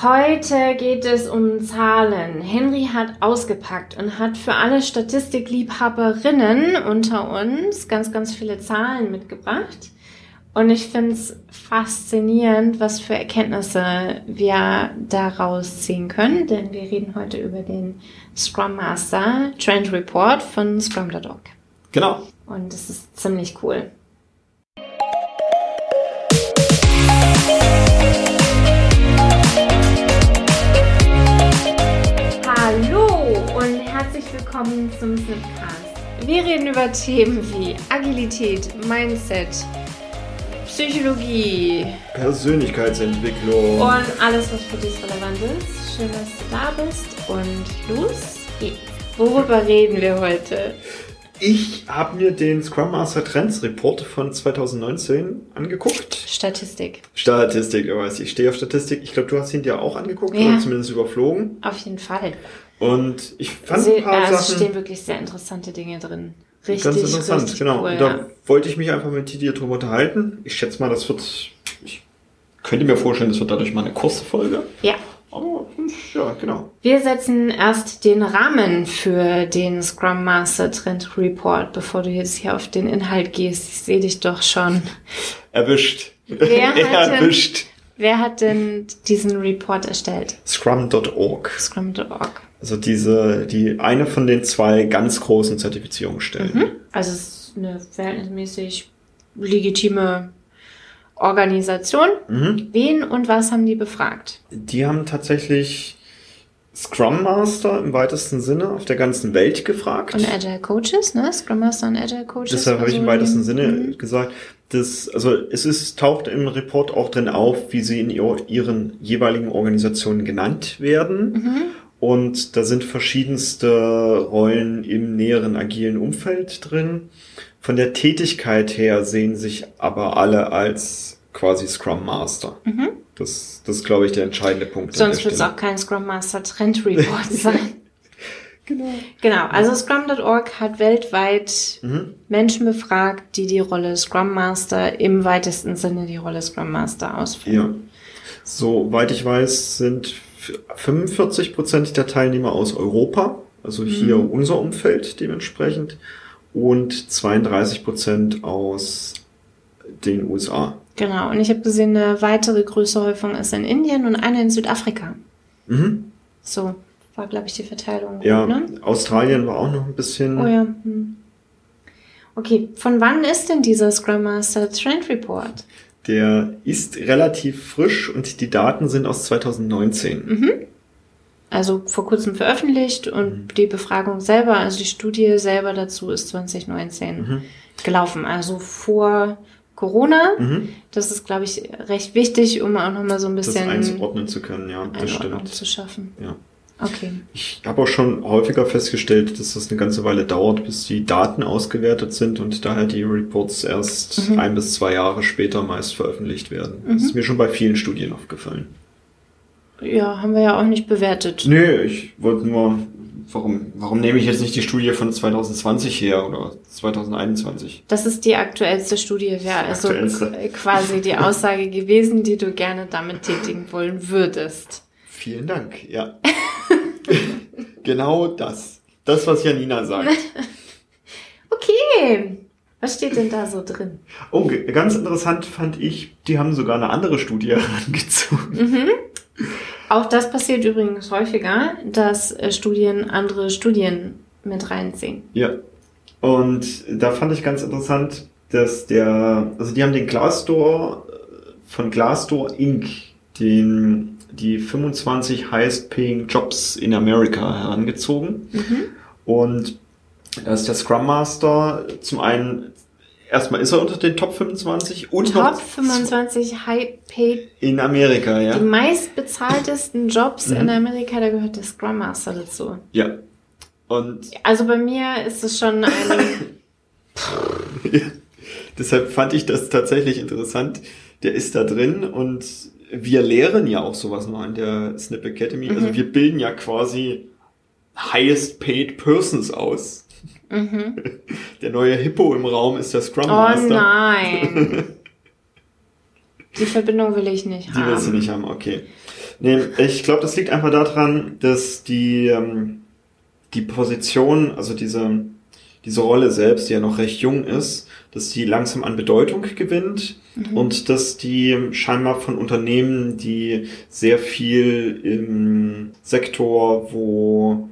Heute geht es um Zahlen. Henry hat ausgepackt und hat für alle Statistikliebhaberinnen unter uns ganz, ganz viele Zahlen mitgebracht. Und ich finde es faszinierend, was für Erkenntnisse wir daraus ziehen können, denn wir reden heute über den Scrum Master Trend Report von Scrum.org. Genau. Und es ist ziemlich cool. Willkommen zum Snipcast. Wir reden über Themen wie Agilität, Mindset, Psychologie Persönlichkeitsentwicklung. und alles, was für dich relevant ist. Schön, dass du da bist und los geht's. Worüber reden wir heute? Ich habe mir den Scrum Master Trends Report von 2019 angeguckt. Statistik. Statistik, du weißt, ich stehe auf Statistik. Ich glaube, du hast ihn dir auch angeguckt Ja. oder zumindest überflogen. Auf jeden Fall. Und ich fand Sie, ein paar also es Sachen stehen wirklich sehr interessante Dinge drin. Richtig, ganz interessant. genau. cool. Und da ja. wollte ich mich einfach mit dir drüber unterhalten. Ich schätze mal, das wird. Ich könnte mir vorstellen, das wird dadurch mal eine kurze Folge. ja. Aber ja, genau. Wir setzen erst den Rahmen für den Scrum Master Trend Report, bevor du jetzt hier auf den Inhalt gehst. Ich sehe dich doch schon. Erwischt. Wer hat Erwischt. Wer hat denn diesen Report erstellt? Scrum.org. Scrum.org. Also diese, die eine von den zwei ganz großen Zertifizierungsstellen. Also es ist eine verhältnismäßig legitime Organisation. Mhm. Wen und was haben die befragt? Die haben tatsächlich Scrum Master im weitesten Sinne auf der ganzen Welt gefragt. Und Agile Coaches, ne? Scrum Master und Agile Coaches. Deshalb habe ich im weitesten Sinne mhm. gesagt, dass, also es ist, taucht im Report auch drin auf, wie sie in ihr, ihren jeweiligen Organisationen genannt werden. Mhm. Und da sind verschiedenste Rollen im näheren agilen Umfeld drin. Von der Tätigkeit her sehen sich aber alle als quasi Scrum Master. Das, das ist, glaube ich, der entscheidende Punkt. Mhm. Sonst wird es auch kein Scrum Master Trend Report sein. Genau. Genau, also Scrum.org hat weltweit Mhm. Menschen befragt, die die Rolle Scrum Master im weitesten Sinne die Rolle Scrum Master ausführen. Ja. Soweit ich weiß, sind 45 Prozent der Teilnehmer aus Europa, also hier Mhm. unser Umfeld dementsprechend, und 32 Prozent aus den USA. Genau, und ich habe gesehen, eine weitere größere Häufung ist in Indien und eine in Südafrika. Mhm. So war, glaube ich, die Verteilung. Ja, Ne? Australien war auch noch ein bisschen. Oh ja. Hm. Okay, von wann ist denn dieser Scrum Master Trend Report? Der ist relativ frisch und die Daten sind aus 2019. Mhm. Also vor kurzem veröffentlicht und Mhm. die Befragung selber, also die Studie selber dazu ist 2019 Mhm. gelaufen, also vor Corona. Mhm. Das ist, glaube ich, recht wichtig, um auch nochmal so ein Das bisschen einzuordnen zu können, ja, das stimmt. zu schaffen. Ja. Okay. Ich habe auch schon häufiger festgestellt, dass das eine ganze Weile dauert, bis die Daten ausgewertet sind und daher die Reports erst Mhm. ein bis zwei Jahre später meist veröffentlicht werden. Das Mhm. ist mir schon bei vielen Studien aufgefallen. Ja, haben wir ja auch nicht bewertet. Nö, ich wollte nur, warum, warum nehme ich jetzt nicht die Studie von 2020 her oder 2021? Das ist die aktuellste Studie, wäre also Aktuellste. quasi die Aussage gewesen, die du gerne damit tätigen wollen würdest. Vielen Dank, ja. genau das. Das, was Janina sagt. Okay. Was steht denn da so drin? Oh, ganz interessant fand ich, die haben sogar eine andere Studie herangezogen. Mhm. Auch das passiert übrigens häufiger, dass äh, Studien andere Studien mit reinziehen. Ja. Und da fand ich ganz interessant, dass der, also die haben den Glassdoor äh, von Glassdoor Inc., den, die 25 highest paying Jobs in America herangezogen. Mhm. Und da ist der Scrum Master zum einen, erstmal ist er unter den Top 25 und Top noch 25 High-Paid, in Amerika, ja. die meistbezahltesten Jobs Mhm. in Amerika, da gehört der Scrum Master dazu. Ja. Und Also bei mir ist es schon ein, Deshalb fand ich das tatsächlich interessant. Der ist da drin und wir lehren ja auch sowas noch an der Snip Academy. Also Mhm. wir bilden ja quasi highest paid persons aus. Mhm. Der neue Hippo im Raum ist der Scrum Oh Master. nein. Die Verbindung will ich nicht Die willst du haben. nicht haben, okay. Nee, ich glaube, das liegt einfach daran, dass die, ähm, die Position, also diese, diese Rolle selbst, die ja noch recht jung ist, dass die langsam an Bedeutung gewinnt mhm. und dass die scheinbar von Unternehmen, die sehr viel im Sektor, wo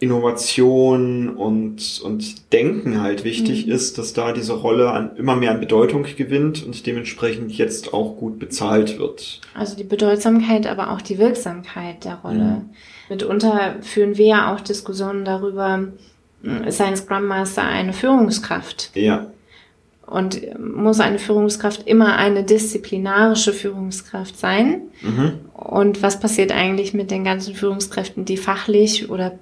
Innovation und, und Denken halt wichtig mhm. ist, dass da diese Rolle an, immer mehr an Bedeutung gewinnt und dementsprechend jetzt auch gut bezahlt wird. Also die Bedeutsamkeit, aber auch die Wirksamkeit der Rolle. Mhm. Mitunter führen wir ja auch Diskussionen darüber, ist ein Scrum Master eine Führungskraft? Ja. Und muss eine Führungskraft immer eine disziplinarische Führungskraft sein? Mhm. Und was passiert eigentlich mit den ganzen Führungskräften, die fachlich oder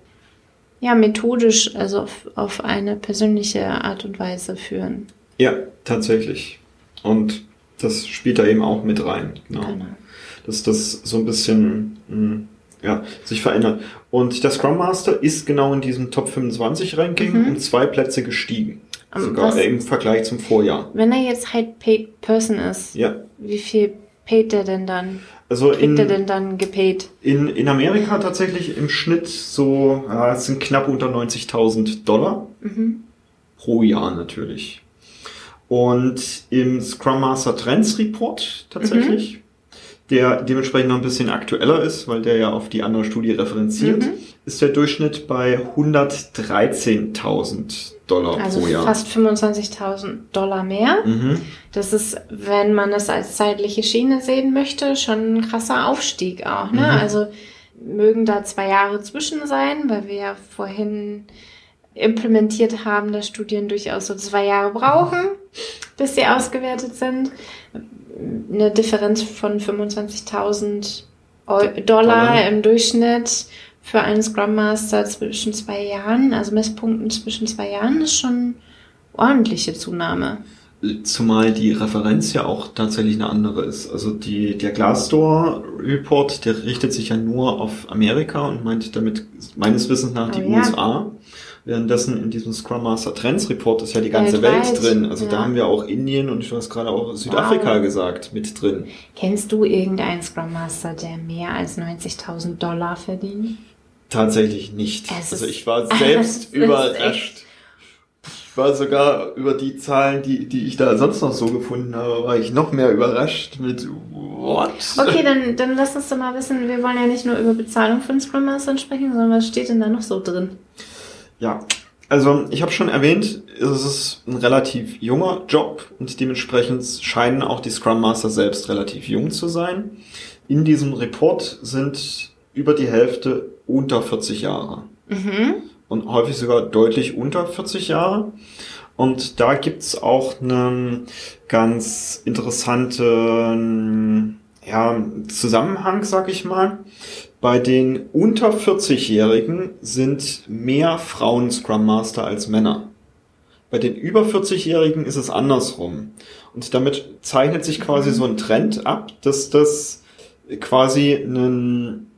ja, methodisch, also auf, auf eine persönliche Art und Weise führen. Ja, tatsächlich. Und das spielt da eben auch mit rein. Genau. genau. Dass das so ein bisschen mh, hm, ja, sich verändert. Und der Scrum Master ist genau in diesem Top 25 Ranking mhm. um zwei Plätze gestiegen. Sogar Was, im Vergleich zum Vorjahr. Wenn er jetzt High Paid Person ist, ja. wie viel paid der denn dann? Also Kriegt in, er denn dann gepaid? In, in Amerika tatsächlich im Schnitt so, ja, es sind knapp unter 90.000 Dollar mhm. pro Jahr natürlich. Und im Scrum Master Trends Report tatsächlich, mhm. Der dementsprechend noch ein bisschen aktueller ist, weil der ja auf die andere Studie referenziert, mhm. ist der Durchschnitt bei 113.000 Dollar also pro Jahr. Fast 25.000 Dollar mehr. Mhm. Das ist, wenn man es als zeitliche Schiene sehen möchte, schon ein krasser Aufstieg auch. Ne? Mhm. Also mögen da zwei Jahre zwischen sein, weil wir ja vorhin implementiert haben, dass Studien durchaus so zwei Jahre brauchen, bis sie ausgewertet sind. Eine Differenz von 25.000 Dollar im Durchschnitt für einen Scrum Master zwischen zwei Jahren, also Messpunkten zwischen zwei Jahren, ist schon ordentliche Zunahme. Zumal die Referenz ja auch tatsächlich eine andere ist. Also die, der Glassdoor Report, der richtet sich ja nur auf Amerika und meint damit meines Wissens nach die oh, ja. Währenddessen in diesem Scrum Master Trends Report ist ja die ganze Weltweit. Welt drin. Also ja. da haben wir auch Indien und du hast gerade auch Südafrika wow. gesagt mit drin. Kennst du irgendeinen Scrum Master, der mehr als 90.000 Dollar verdient? Tatsächlich nicht. Es also ich war selbst überrascht. Ich war sogar über die Zahlen, die, die ich da sonst noch so gefunden habe, war ich noch mehr überrascht mit what? Okay, dann, dann lass uns doch mal wissen, wir wollen ja nicht nur über Bezahlung von Scrum Mastern sprechen, sondern was steht denn da noch so drin? Ja, also ich habe schon erwähnt, es ist ein relativ junger Job und dementsprechend scheinen auch die Scrum Master selbst relativ jung zu sein. In diesem Report sind über die Hälfte unter 40 Jahre. Mhm. Und häufig sogar deutlich unter 40 Jahre. Und da gibt's auch einen ganz interessanten ja, Zusammenhang, sag ich mal. Bei den unter 40-Jährigen sind mehr Frauen Scrum Master als Männer. Bei den über 40-Jährigen ist es andersrum. Und damit zeichnet sich quasi so ein Trend ab, dass das quasi ein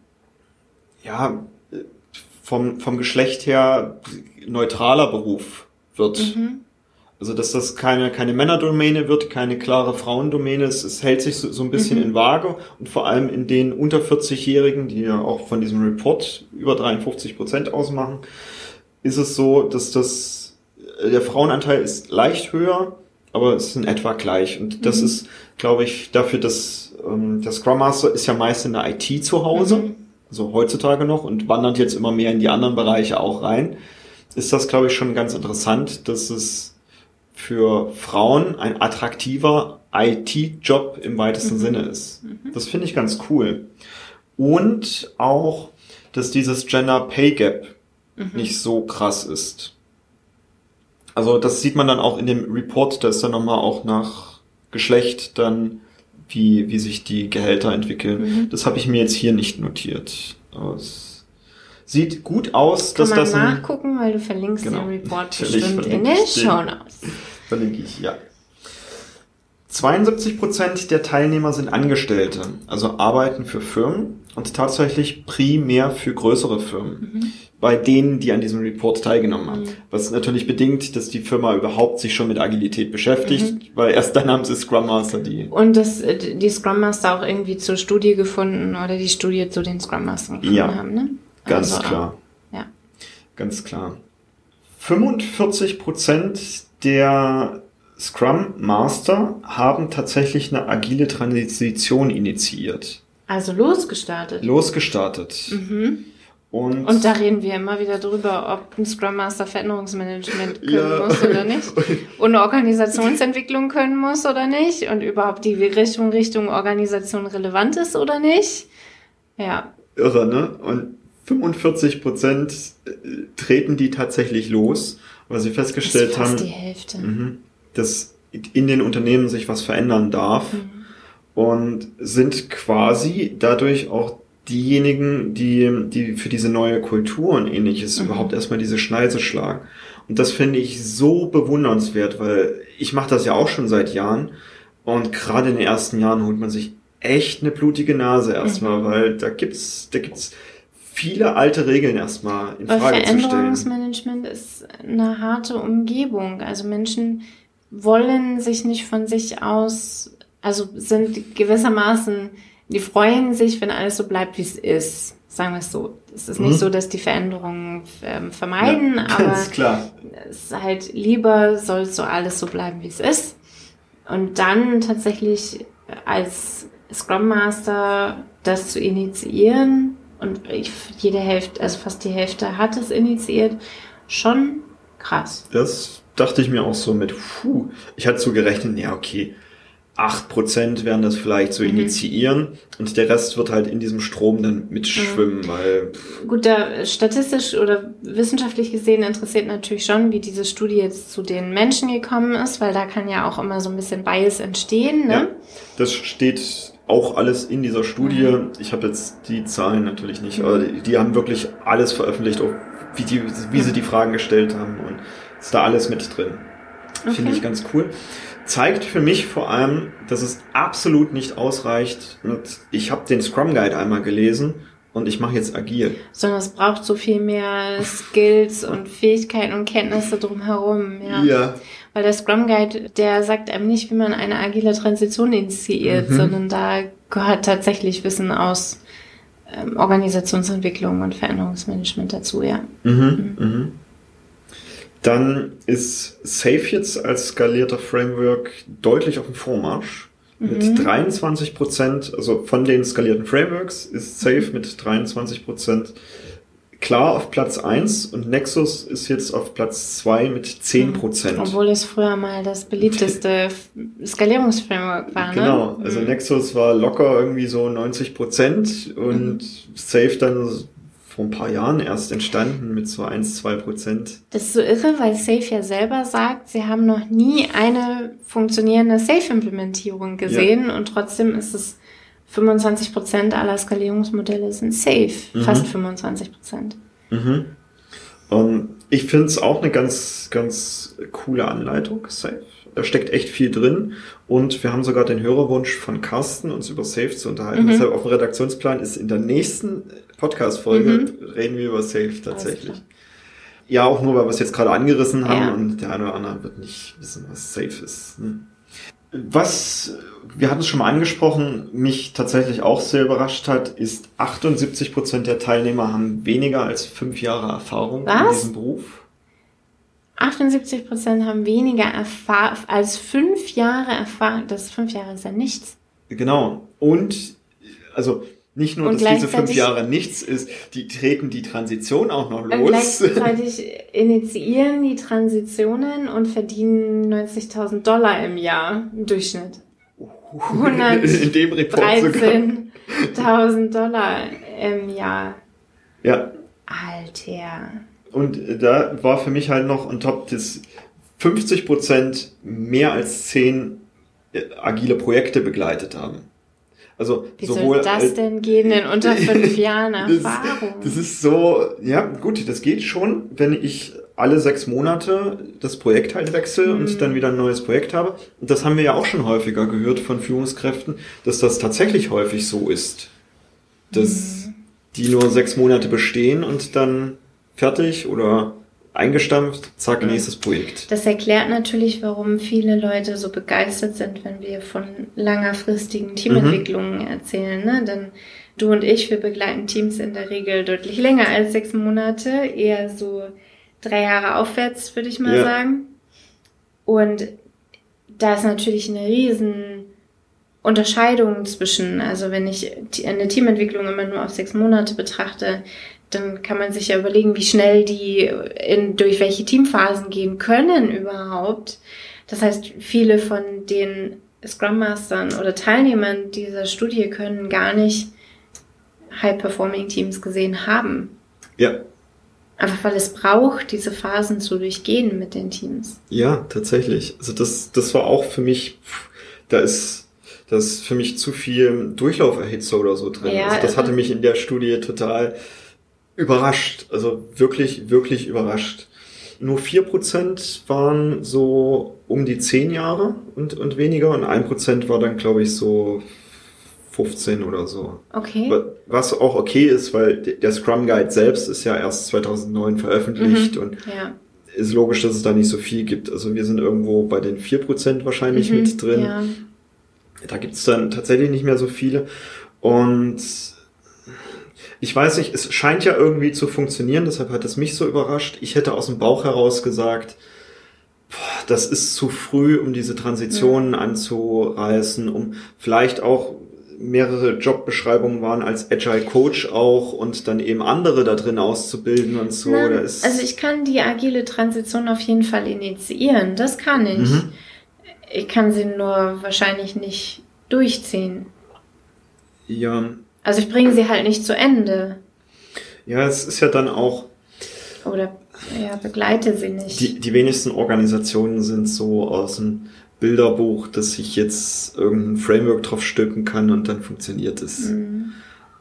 ja, vom, vom Geschlecht her neutraler Beruf wird. Mhm. Also, dass das keine, keine Männerdomäne wird, keine klare Frauendomäne. Es, es hält sich so, so ein bisschen mhm. in Waage und vor allem in den unter 40-Jährigen, die ja auch von diesem Report über 53 Prozent ausmachen, ist es so, dass das, der Frauenanteil ist leicht höher, aber es ist in etwa gleich. Und das mhm. ist, glaube ich, dafür, dass ähm, der Scrum Master ist ja meist in der IT zu Hause. Mhm also heutzutage noch und wandert jetzt immer mehr in die anderen Bereiche auch rein, ist das, glaube ich, schon ganz interessant, dass es für Frauen ein attraktiver IT-Job im weitesten mhm. Sinne ist. Mhm. Das finde ich ganz cool. Und auch, dass dieses Gender Pay Gap mhm. nicht so krass ist. Also das sieht man dann auch in dem Report, da ist dann nochmal auch nach Geschlecht dann wie, wie sich die Gehälter entwickeln. Mhm. Das habe ich mir jetzt hier nicht notiert. Aber es sieht gut aus, Kann dass das. Kann man nachgucken, weil du verlinkst genau. den Report bestimmt in den Show Notes. Verlinke ich, ja. 72 Prozent der Teilnehmer sind Angestellte, also arbeiten für Firmen und tatsächlich primär für größere Firmen. Mhm. Bei denen, die an diesem Report teilgenommen haben. Mhm. Was natürlich bedingt, dass die Firma überhaupt sich schon mit Agilität beschäftigt, mhm. weil erst dann haben sie Scrum Master, die. Und das, äh, die Scrum Master auch irgendwie zur Studie gefunden oder die Studie zu den Scrum Mastern gefunden ja, haben, ne? Ganz also, klar. Ja. Ganz klar. 45 Prozent der Scrum Master haben tatsächlich eine agile Transition initiiert. Also losgestartet. Losgestartet. Mhm. Und, und da reden wir immer wieder drüber, ob ein Scrum Master Veränderungsmanagement können ja. muss oder nicht. Und Organisationsentwicklung können muss oder nicht. Und überhaupt die Richtung Richtung Organisation relevant ist oder nicht. Ja. Irre, ne? Und 45 Prozent äh, treten die tatsächlich los, weil sie festgestellt das ist fast haben, die Hälfte. Mhm, dass in den Unternehmen sich was verändern darf mhm. und sind quasi dadurch auch diejenigen, die, die für diese neue Kultur und ähnliches mhm. überhaupt erstmal diese Schneise schlagen. Und das finde ich so bewundernswert, weil ich mache das ja auch schon seit Jahren und gerade in den ersten Jahren holt man sich echt eine blutige Nase erstmal, mhm. weil da gibt's, da gibt's viele alte Regeln erstmal in Frage zu stellen. Veränderungsmanagement ist eine harte Umgebung. Also Menschen wollen sich nicht von sich aus, also sind gewissermaßen, die freuen sich, wenn alles so bleibt, wie es ist. Sagen wir es so. Es ist nicht mhm. so, dass die Veränderungen ähm, vermeiden, ja, aber klar. es ist halt lieber, soll so alles so bleiben, wie es ist. Und dann tatsächlich als Scrum Master das zu initiieren und ich, jede Hälfte, also fast die Hälfte hat es initiiert, schon krass. Das dachte ich mir auch so mit, puh, ich hatte so gerechnet, ja, okay, acht Prozent werden das vielleicht so mhm. initiieren und der Rest wird halt in diesem Strom dann mitschwimmen, mhm. weil. Gut, da statistisch oder wissenschaftlich gesehen interessiert natürlich schon, wie diese Studie jetzt zu den Menschen gekommen ist, weil da kann ja auch immer so ein bisschen Bias entstehen. Ne? Ja, das steht auch alles in dieser Studie. Mhm. Ich habe jetzt die Zahlen natürlich nicht, aber die, die, haben wirklich alles veröffentlicht, auch wie, die, wie sie die Fragen gestellt haben und ist da alles mit drin. Okay. Finde ich ganz cool. Zeigt für mich vor allem, dass es absolut nicht ausreicht. Und ich habe den Scrum Guide einmal gelesen und ich mache jetzt agil. Sondern es braucht so viel mehr Skills und Fähigkeiten und Kenntnisse drumherum. Ja. ja. Weil der Scrum Guide, der sagt einem nicht, wie man eine agile Transition initiiert, mhm. sondern da gehört tatsächlich Wissen aus ähm, Organisationsentwicklung und Veränderungsmanagement dazu, ja. Mhm. Mhm. mhm. Dann ist Safe jetzt als skalierter Framework deutlich auf dem Vormarsch. Mit mhm. 23 Prozent, also von den skalierten Frameworks ist Safe mhm. mit 23 Prozent klar auf Platz 1 und Nexus ist jetzt auf Platz 2 mit 10 Prozent. Obwohl es früher mal das beliebteste Skalierungsframework war, ne? Genau, also mhm. Nexus war locker irgendwie so 90 Prozent und mhm. Safe dann vor ein paar Jahren erst entstanden mit so 1, 2 Prozent. Das ist so irre, weil Safe ja selber sagt, sie haben noch nie eine funktionierende Safe-Implementierung gesehen ja. und trotzdem ist es 25 Prozent aller Skalierungsmodelle sind safe, mhm. fast 25 Prozent. Mhm. Und ich finde es auch eine ganz, ganz coole Anleitung, Safe. Da steckt echt viel drin. Und wir haben sogar den Hörerwunsch von Carsten, uns über Safe zu unterhalten. Mhm. Deshalb auf dem Redaktionsplan ist in der nächsten Podcast-Folge mhm. reden wir über Safe tatsächlich. Ja, auch nur, weil wir es jetzt gerade angerissen haben ja. und der eine oder andere wird nicht wissen, was Safe ist. Hm. Was, wir hatten es schon mal angesprochen, mich tatsächlich auch sehr überrascht hat, ist 78 Prozent der Teilnehmer haben weniger als fünf Jahre Erfahrung Was? in diesem Beruf. 78 Prozent haben weniger Erfahrung als fünf Jahre Erfahrung. Das fünf Jahre ist ja nichts. Genau. Und, also, nicht nur, und dass diese fünf Jahre nichts ist, die treten die Transition auch noch los. Gleichzeitig initiieren die Transitionen und verdienen 90.000 Dollar im Jahr im Durchschnitt. 113.000 Dollar im Jahr. Ja. Alter. Und da war für mich halt noch on top das 50 Prozent mehr als zehn äh, agile Projekte begleitet haben. Also Wie sowohl soll das denn gehen in unter fünf Jahren Erfahrung? Das, das, ist so, ja gut, das geht schon, wenn ich alle sechs Monate das Projekt halt wechsle Mhm. und dann wieder ein neues Projekt habe. Und das haben wir ja auch schon häufiger gehört von Führungskräften, dass das tatsächlich häufig so ist. Dass Mhm. die nur sechs Monate bestehen und dann fertig oder eingestampft, zack, Mhm. nächstes Projekt. Das erklärt natürlich, warum viele Leute so begeistert sind, wenn wir von langerfristigen Teamentwicklungen erzählen. Ne? Denn du und ich, wir begleiten Teams in der Regel deutlich länger als sechs Monate, eher so drei Jahre aufwärts, würde ich mal Ja. sagen. Und da ist natürlich eine riesen Unterscheidung zwischen, also wenn ich eine Teamentwicklung immer nur auf sechs Monate betrachte, dann kann man sich ja überlegen, wie schnell die in, durch welche Teamphasen gehen können überhaupt. Das heißt, viele von den Scrum Mastern oder Teilnehmern dieser Studie können gar nicht High-Performing Teams gesehen haben. Ja, Einfach weil es braucht, diese Phasen zu durchgehen mit den Teams. ja, tatsächlich. Also das, das war auch für mich, da ist, da ist für mich zu viel Durchlauferhitzer oder so drin. Ja, also das hatte mich in der Studie total überrascht. Also wirklich, wirklich überrascht. Nur vier Prozent waren so um die zehn Jahre und, und weniger und ein Prozent war dann, glaube ich, so 15 oder so. Okay. Was auch okay ist, weil der Scrum Guide selbst ist ja erst 2009 veröffentlicht Mhm. und Ja. ist logisch, dass es da nicht so viel gibt. Also wir sind irgendwo bei den 4% wahrscheinlich Mhm, mit drin. Ja. Da gibt's dann tatsächlich nicht mehr so viele. Und ich weiß nicht, es scheint ja irgendwie zu funktionieren, deshalb hat es mich so überrascht. Ich hätte aus dem Bauch heraus gesagt, boah, das ist zu früh, um diese Transitionen anzureißen, um vielleicht auch mehrere Jobbeschreibungen waren als Agile Coach auch und dann eben andere da drin auszubilden und so. Ist, also ich kann die agile Transition auf jeden Fall initiieren. Das kann ich. Mhm. Ich kann sie nur wahrscheinlich nicht durchziehen. ja, Also ich bringe sie halt nicht zu Ende. ja, es ist ja dann auch, Oder ja, begleite sie nicht. Die, die wenigsten Organisationen sind so aus dem Bilderbuch, dass ich jetzt irgendein Framework drauf stülpen kann und dann funktioniert es. Mhm.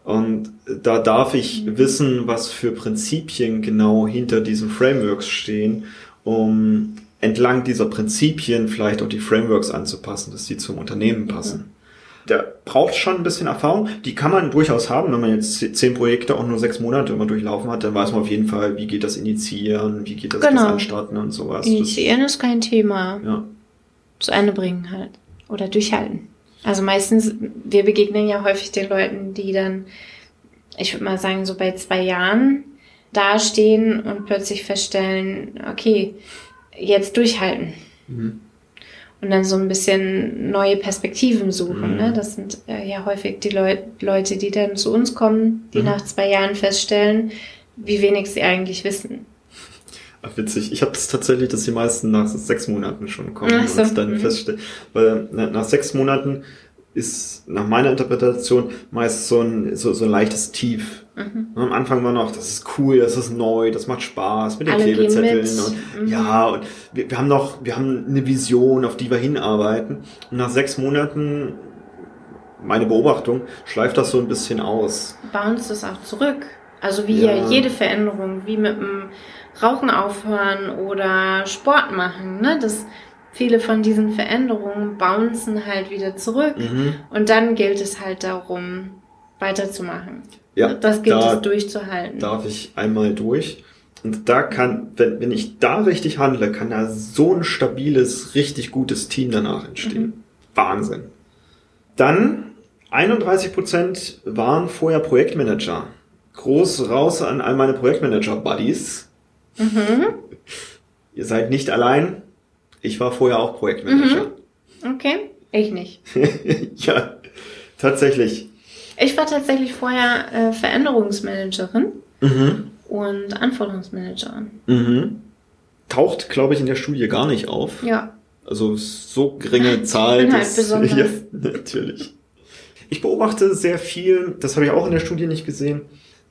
Und da darf ich wissen, was für Prinzipien genau hinter diesen Frameworks stehen, um entlang dieser Prinzipien vielleicht auch die Frameworks anzupassen, dass die zum Unternehmen passen. Der braucht schon ein bisschen Erfahrung. Die kann man durchaus haben, wenn man jetzt ze- zehn Projekte auch nur sechs Monate immer durchlaufen hat, dann weiß man auf jeden Fall, wie geht das Initiieren, wie geht das, das Genau. Anstarten und sowas. Initiieren ist kein Thema. Das, ja. Zu Ende bringen halt. Oder durchhalten. Also meistens, wir begegnen ja häufig den Leuten, die dann, ich würde mal sagen, so bei zwei Jahren dastehen und plötzlich feststellen, okay, jetzt durchhalten. Mhm. Und dann so ein bisschen neue Perspektiven suchen. Mhm. Ne? Das sind äh, ja häufig die Leu Leute, die dann zu uns kommen, die Mhm. nach zwei Jahren feststellen, wie wenig sie eigentlich wissen. Ach, witzig. Ich habe das tatsächlich, dass die meisten nach sechs Monaten schon kommen so, und dann mhm. feststellen. Weil na- nach sechs Monaten ist nach meiner Interpretation meist so ein, so, so ein leichtes Tief. Mhm. Am Anfang war noch, das ist cool, das ist neu, das macht Spaß mit den Alle Klebezetteln und Mhm. ja, und wir, wir haben noch, wir haben eine Vision, auf die wir hinarbeiten. Und nach sechs Monaten, meine Beobachtung, schleift das so ein bisschen aus. bounce es auch zurück. Also wie ja. jede Veränderung, wie mit dem Rauchen aufhören oder Sport machen, ne? Das viele von diesen Veränderungen bouncen halt wieder zurück Mhm. und dann gilt es halt darum, weiterzumachen. Ja, das gilt da es durchzuhalten. darf ich einmal durch. Und da kann, wenn, wenn ich da richtig handle, kann da so ein stabiles, richtig gutes Team danach entstehen. Mhm. Wahnsinn. Dann 31 Prozent waren vorher Projektmanager. Groß raus an all meine Projektmanager-Buddies. Mhm. Ihr seid nicht allein. Ich war vorher auch Projektmanager. Okay, ich nicht. ja, tatsächlich. Ich war tatsächlich vorher äh, Veränderungsmanagerin Mhm. und Anforderungsmanagerin. Mhm. Taucht, glaube ich, in der Studie gar nicht auf. Ja, Also so geringe Zahl. bin halt besonders. Ja, natürlich. Ich beobachte sehr viel, das habe ich auch in der Studie nicht gesehen,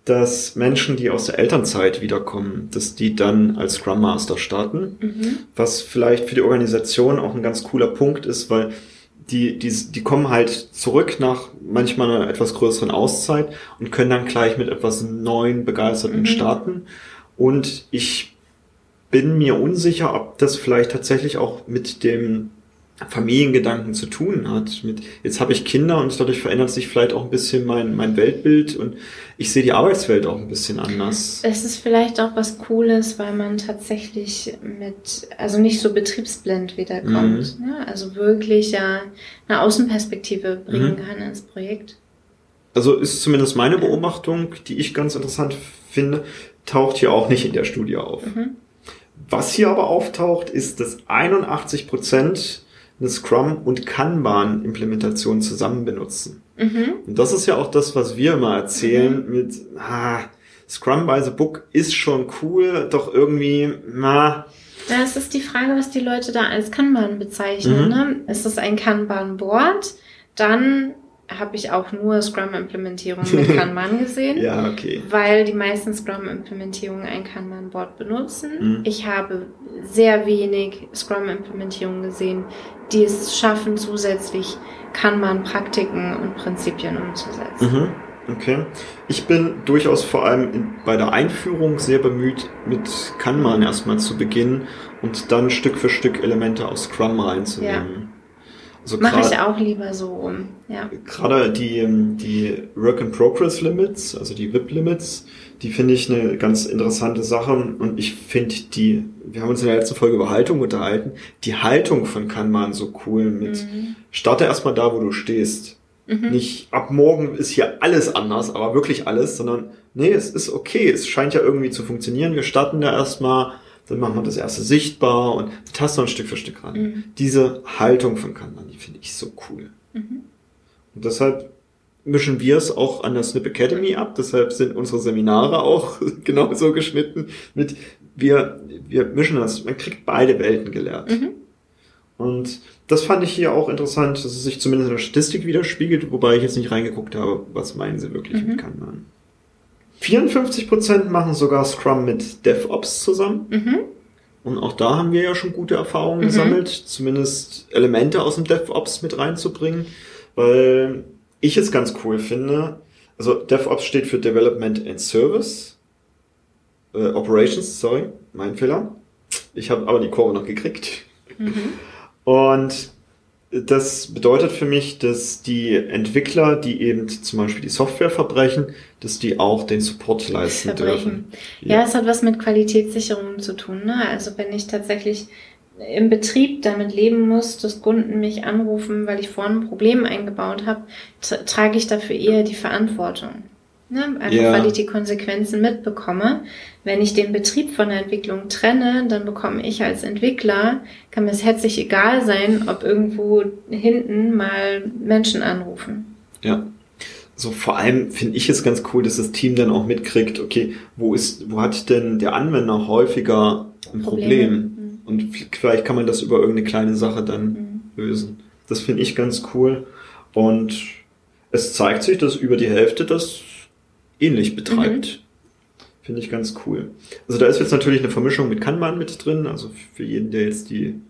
dass Menschen, die aus der Elternzeit wiederkommen, dass die dann als Scrum Master starten, mhm. was vielleicht für die Organisation auch ein ganz cooler Punkt ist, weil die, die, die kommen halt zurück nach manchmal einer etwas größeren Auszeit und können dann gleich mit etwas neuen, begeisterten Mhm. starten. Und ich bin mir unsicher, ob das vielleicht tatsächlich auch mit dem Familiengedanken zu tun hat. Mit jetzt habe ich Kinder und dadurch verändert sich vielleicht auch ein bisschen mein, mein Weltbild und ich sehe die Arbeitswelt auch ein bisschen anders. Es ist vielleicht auch was Cooles, weil man tatsächlich mit, also nicht so betriebsblind wiederkommt. Mhm. Ne? Also wirklich ja eine Außenperspektive bringen mhm. kann ins Projekt. Also ist zumindest meine Beobachtung, die ich ganz interessant finde, taucht hier auch nicht in der Studie auf. Mhm. Was hier aber auftaucht, ist, dass 81 Prozent eine Scrum- und Kanban-Implementation zusammen benutzen. Mhm. Und das ist ja auch das, was wir immer erzählen mhm. mit, ah, Scrum by the Book ist schon cool, doch irgendwie, na. Ja, es ist die Frage, was die Leute da als Kanban bezeichnen. Mhm. Ne? Ist es ein Kanban-Board? Dann habe ich auch nur Scrum-Implementierungen mit Kanban gesehen. ja, okay. Weil die meisten Scrum-Implementierungen ein Kanban-Board benutzen. Mhm. Ich habe sehr wenig Scrum-Implementierungen gesehen, die es schaffen, zusätzlich Kanban-Praktiken und Prinzipien umzusetzen. Mhm. Okay. Ich bin durchaus vor allem in, bei der Einführung sehr bemüht, mit Kanban erstmal zu beginnen und dann Stück für Stück Elemente aus Scrum reinzunehmen. Ja. Also Mache ich auch lieber so rum, ja. Gerade die, ähm, die Work-in-Progress-Limits, also die WIP-Limits, die finde ich eine ganz interessante Sache und ich finde die, wir haben uns in der letzten Folge über Haltung unterhalten, die Haltung von Kanban so cool mit, mhm. starte erstmal da, wo du stehst. Mhm. Nicht ab morgen ist hier alles anders, aber wirklich alles, sondern nee, es ist okay, es scheint ja irgendwie zu funktionieren. Wir starten da erstmal dann machen wir das erste sichtbar und tasten ein Stück für Stück ran. Mhm. Diese Haltung von Kanban, die finde ich so cool. Mhm. Und deshalb mischen wir es auch an der Snip Academy ab. Deshalb sind unsere Seminare auch genauso geschnitten mit, wir, wir mischen das. Man kriegt beide Welten gelehrt. Mhm. Und das fand ich hier auch interessant, dass es sich zumindest in der Statistik widerspiegelt, wobei ich jetzt nicht reingeguckt habe, was meinen sie wirklich mhm. mit Kanban. 54% machen sogar Scrum mit DevOps zusammen. Mhm. Und auch da haben wir ja schon gute Erfahrungen mhm. gesammelt, zumindest Elemente aus dem DevOps mit reinzubringen, weil ich es ganz cool finde. Also DevOps steht für Development and Service. Äh, Operations, sorry, mein Fehler. Ich habe aber die Kurve noch gekriegt. Mhm. Und das bedeutet für mich, dass die Entwickler, die eben zum Beispiel die Software verbrechen, dass die auch den Support leisten verbrechen. dürfen. Ja. ja, es hat was mit Qualitätssicherung zu tun. Ne? Also wenn ich tatsächlich im Betrieb damit leben muss, dass Kunden mich anrufen, weil ich vorhin ein Problem eingebaut habe, trage ich dafür eher die Verantwortung. Ne? Einfach ja. weil ich die Konsequenzen mitbekomme. Wenn ich den Betrieb von der Entwicklung trenne, dann bekomme ich als Entwickler, kann mir es herzlich egal sein, ob irgendwo hinten mal Menschen anrufen. Ja. So vor allem finde ich es ganz cool, dass das Team dann auch mitkriegt, okay, wo ist, wo hat denn der Anwender häufiger ein. Problem? Mhm. Und vielleicht kann man das über irgendeine kleine Sache dann mhm. lösen. Das finde ich ganz cool. Und es zeigt sich, dass über die Hälfte das ähnlich betreibt. Mhm. Finde ich ganz cool. Also da ist jetzt natürlich eine Vermischung mit Kanban mit drin, also für jeden, der jetzt die,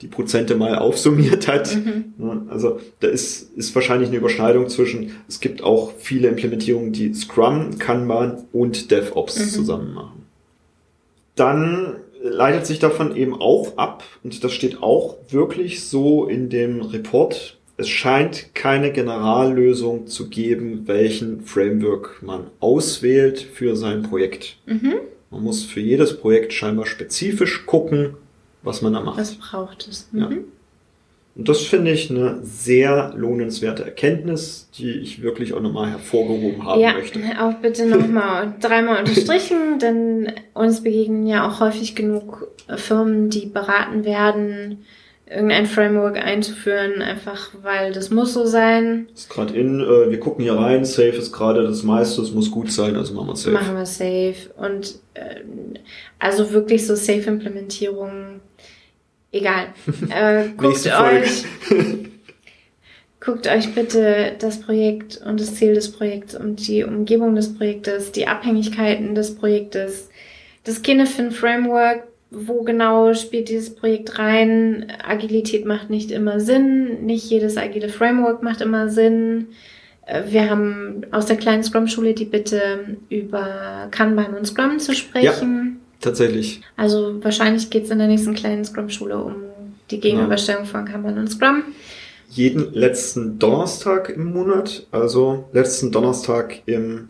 die Prozente mal aufsummiert hat. Mhm. Also da ist, ist wahrscheinlich eine Überschneidung zwischen, es gibt auch viele Implementierungen, die Scrum, Kanban und DevOps mhm. zusammen machen. Dann leitet sich davon eben auch ab, und das steht auch wirklich so in dem Report es scheint keine Generallösung zu geben, welchen Framework man auswählt für sein Projekt. Mhm. Man muss für jedes Projekt scheinbar spezifisch gucken, was man da macht. Was braucht es? Mhm. Ja. Und das finde ich eine sehr lohnenswerte Erkenntnis, die ich wirklich auch nochmal hervorgehoben haben ja, möchte. Auch bitte nochmal dreimal unterstrichen, denn uns begegnen ja auch häufig genug Firmen, die beraten werden, irgendein Framework einzuführen, einfach weil das muss so sein. Ist gerade in, äh, wir gucken hier rein, Safe ist gerade das meiste, es muss gut sein, also machen wir Safe. Machen wir Safe. Und äh, also wirklich so Safe-Implementierung, egal. Äh, guckt euch. guckt euch bitte das Projekt und das Ziel des Projekts und die Umgebung des Projektes, die Abhängigkeiten des Projektes, das Kinefin Framework, wo genau spielt dieses Projekt rein? Agilität macht nicht immer Sinn, nicht jedes agile Framework macht immer Sinn. Äh, wir haben aus der kleinen Scrum-Schule die Bitte, über Kanban und Scrum zu sprechen. Tatsächlich. Also wahrscheinlich geht es in der nächsten kleinen Scrum-Schule um die Gegenüberstellung ja. von Kanban und Scrum. Jeden letzten Donnerstag im Monat, also letzten Donnerstag im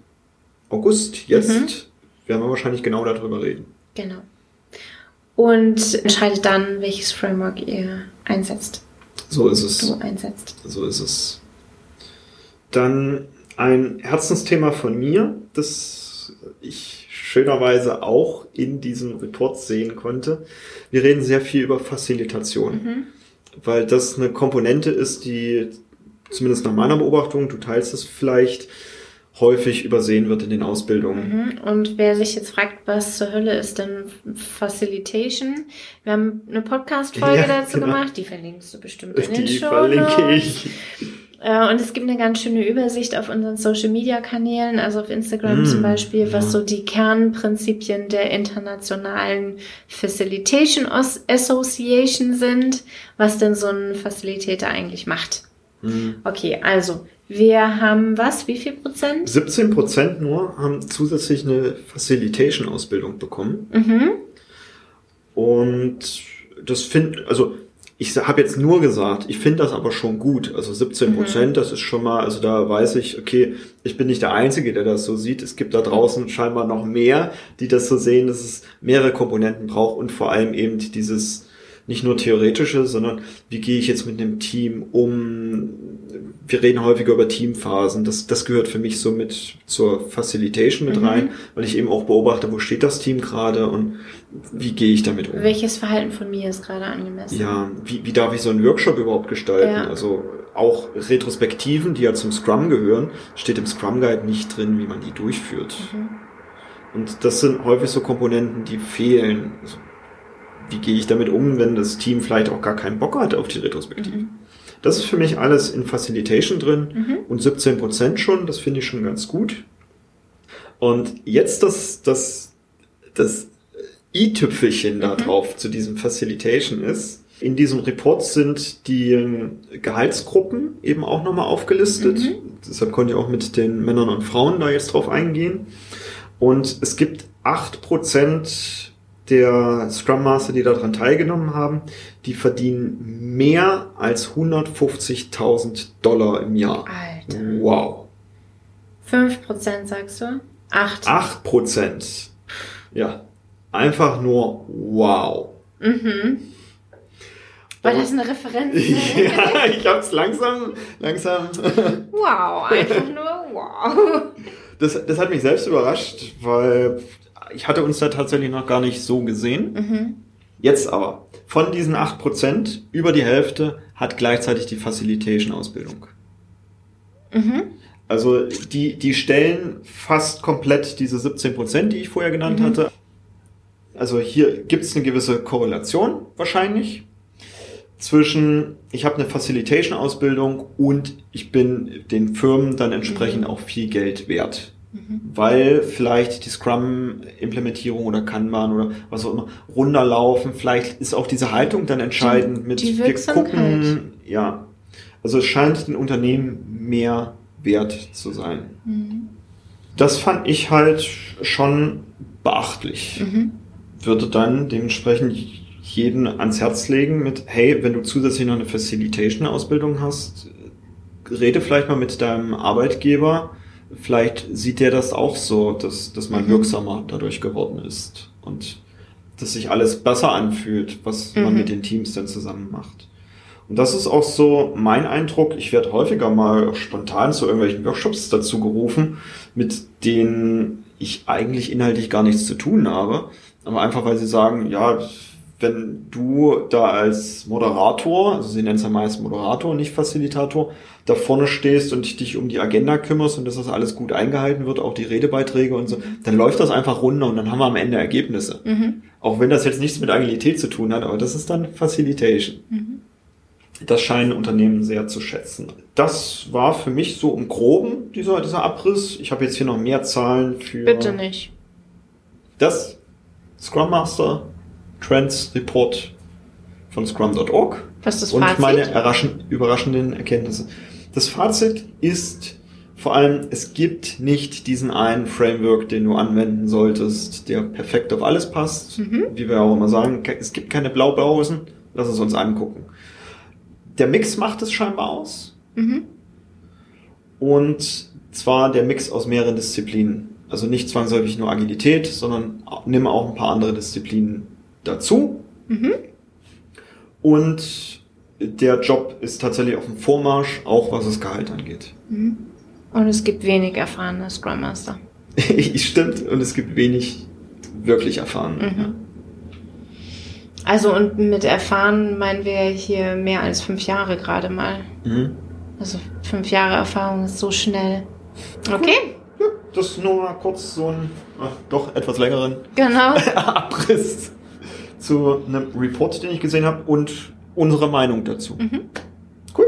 August, jetzt mhm. werden wir wahrscheinlich genau darüber reden. Genau. Und entscheidet dann, welches Framework ihr einsetzt. So ist es. Du einsetzt. So ist es. Dann ein Herzensthema von mir, das ich schönerweise auch in diesem Report sehen konnte. Wir reden sehr viel über Facilitation, mhm. weil das eine Komponente ist, die zumindest nach meiner Beobachtung, du teilst es vielleicht, häufig übersehen wird in den Ausbildungen. Mhm. Und wer sich jetzt fragt, was zur Hölle ist denn Facilitation? Wir haben eine Podcast-Folge ja, dazu genau. gemacht, die verlinkst du bestimmt in die den Show. Verlinke ich. Äh, und es gibt eine ganz schöne Übersicht auf unseren Social Media Kanälen, also auf Instagram mm, zum Beispiel, was ja. so die Kernprinzipien der internationalen Facilitation Association sind, was denn so ein Facilitator eigentlich macht. Mm. Okay, also wir haben was? Wie viel Prozent? 17 Prozent nur haben zusätzlich eine Facilitation Ausbildung bekommen. Mhm. Und das finde, also ich habe jetzt nur gesagt, ich finde das aber schon gut. Also 17 Prozent, mhm. das ist schon mal, also da weiß ich, okay, ich bin nicht der Einzige, der das so sieht. Es gibt da draußen scheinbar noch mehr, die das so sehen, dass es mehrere Komponenten braucht und vor allem eben dieses nicht nur theoretische, sondern wie gehe ich jetzt mit einem Team um? Wir reden häufiger über Teamphasen. Das, das gehört für mich so mit zur Facilitation mit mhm. rein, weil ich eben auch beobachte, wo steht das Team gerade und wie gehe ich damit um? Welches Verhalten von mir ist gerade angemessen? Ja, wie, wie darf ich so einen Workshop überhaupt gestalten? Ja. Also auch Retrospektiven, die ja zum Scrum gehören, steht im Scrum Guide nicht drin, wie man die durchführt. Mhm. Und das sind häufig so Komponenten, die fehlen. Also, wie gehe ich damit um, wenn das Team vielleicht auch gar keinen Bock hat auf die Retrospektiven? Mhm. Das ist für mich alles in Facilitation drin mhm. und 17 Prozent schon, das finde ich schon ganz gut. Und jetzt das, das, das i-Tüpfelchen da mhm. drauf zu diesem Facilitation ist, in diesem Report sind die Gehaltsgruppen eben auch nochmal aufgelistet. Mhm. Deshalb konnte ich auch mit den Männern und Frauen da jetzt drauf eingehen. Und es gibt acht Prozent der Scrum Master, die daran teilgenommen haben, die verdienen mehr als 150.000 Dollar im Jahr. Alter. Wow. 5% sagst du? 8. 8%. Ja. Einfach nur wow. Mhm. War das eine Referenz? ja, ich hab's langsam, langsam. wow, einfach nur wow. Das, das hat mich selbst überrascht, weil ich hatte uns da tatsächlich noch gar nicht so gesehen. Mhm. Jetzt aber, von diesen 8%, über die Hälfte hat gleichzeitig die Facilitation-Ausbildung. Mhm. Also die, die stellen fast komplett diese 17%, die ich vorher genannt mhm. hatte. Also hier gibt es eine gewisse Korrelation wahrscheinlich zwischen, ich habe eine Facilitation-Ausbildung und ich bin den Firmen dann entsprechend auch viel Geld wert weil vielleicht die Scrum-Implementierung oder Kanban oder was auch immer runterlaufen. Vielleicht ist auch diese Haltung dann entscheidend die, mit die wir gucken, ja. Also es scheint den Unternehmen mehr wert zu sein. Mhm. Das fand ich halt schon beachtlich. Mhm. Würde dann dementsprechend jeden ans Herz legen mit, hey, wenn du zusätzlich noch eine Facilitation-Ausbildung hast, rede vielleicht mal mit deinem Arbeitgeber, vielleicht sieht der das auch so, dass, dass man mhm. wirksamer dadurch geworden ist und dass sich alles besser anfühlt, was mhm. man mit den Teams dann zusammen macht. Und das ist auch so mein Eindruck. Ich werde häufiger mal spontan zu irgendwelchen Workshops dazu gerufen, mit denen ich eigentlich inhaltlich gar nichts zu tun habe. Aber einfach, weil sie sagen, ja, wenn du da als Moderator, also sie nennen es ja meist Moderator, nicht Facilitator, da vorne stehst und dich um die Agenda kümmerst und dass das alles gut eingehalten wird, auch die Redebeiträge und so, dann läuft das einfach runter und dann haben wir am Ende Ergebnisse. Mhm. Auch wenn das jetzt nichts mit Agilität zu tun hat, aber das ist dann Facilitation. Mhm. Das scheinen Unternehmen sehr zu schätzen. Das war für mich so im Groben dieser, dieser Abriss. Ich habe jetzt hier noch mehr Zahlen für. Bitte nicht. Das Scrum Master Trends Report von Scrum.org. Was ist das Und Fazit? meine überraschenden Erkenntnisse. Das Fazit ist, Vor allem, es gibt nicht diesen einen Framework, den du anwenden solltest, der perfekt auf alles passt. Mhm. Wie wir auch immer sagen, es gibt keine Blaupausen. Lass es uns angucken. Der Mix macht es scheinbar aus. Mhm. Und zwar der Mix aus mehreren Disziplinen. Also nicht zwangsläufig nur Agilität, sondern nimm auch ein paar andere Disziplinen dazu. Mhm. Und der Job ist tatsächlich auf dem Vormarsch, auch was das Gehalt angeht. Und es gibt wenig erfahrene Scrum Master. Stimmt, und es gibt wenig wirklich erfahren. Mhm. Also und mit erfahren meinen wir hier mehr als fünf Jahre gerade mal. Mhm. Also fünf Jahre Erfahrung ist so schnell. Okay, Ja, das ist nur mal kurz so ein ach, doch etwas längeren genau. Abriss zu einem Report, den ich gesehen habe und unsere Meinung dazu. Cool.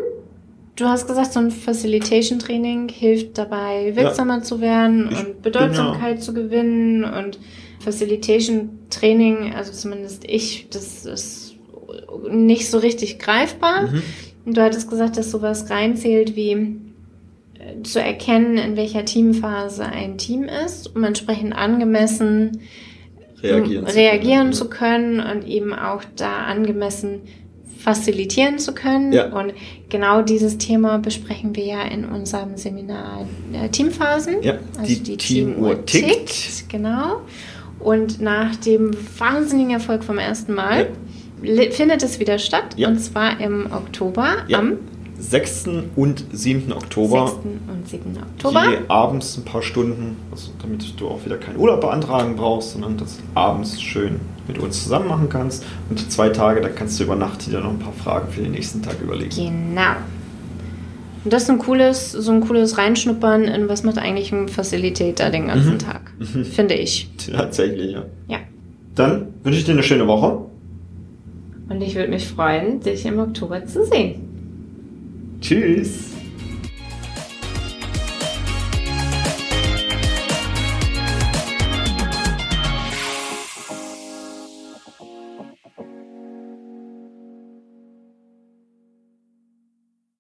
Du hast gesagt, so ein Facilitation Training hilft dabei, wirksamer zu werden Ich und Bedeutsamkeit zu gewinnen und Facilitation Training, also zumindest ich, das ist nicht so richtig greifbar. Mhm. Und du hattest gesagt, dass sowas reinzählt wie äh, zu erkennen, in welcher Teamphase ein Team ist, um entsprechend angemessen Reagieren, um reagieren zu können und eben auch da angemessen facilitieren zu können. Ja. Und genau dieses Thema besprechen wir ja in unserem Seminar äh, Teamphasen. Ja, Also die Teamuhr tickt. Genau. Und nach dem wahnsinnigen Erfolg vom ersten Mal li- findet es wieder statt. Ja. Und zwar im Oktober, Ja. am 6. und 7. Oktober. 6. und 7. Oktober. Je abends ein paar Stunden, also damit du auch wieder keinen Urlaub beantragen brauchst, sondern das abends schön mit uns zusammen machen kannst. Und zwei Tage, da kannst du über Nacht dir noch ein paar Fragen für den nächsten Tag überlegen. Genau. Und das ist ein cooles, so ein cooles Reinschnuppern in was macht eigentlich ein Facilitator den ganzen Mhm. Tag. Finde ich. Tatsächlich, ja. Ja. Dann wünsche ich dir eine schöne Woche. Und ich würde mich freuen, dich im Oktober zu sehen. Tschüss.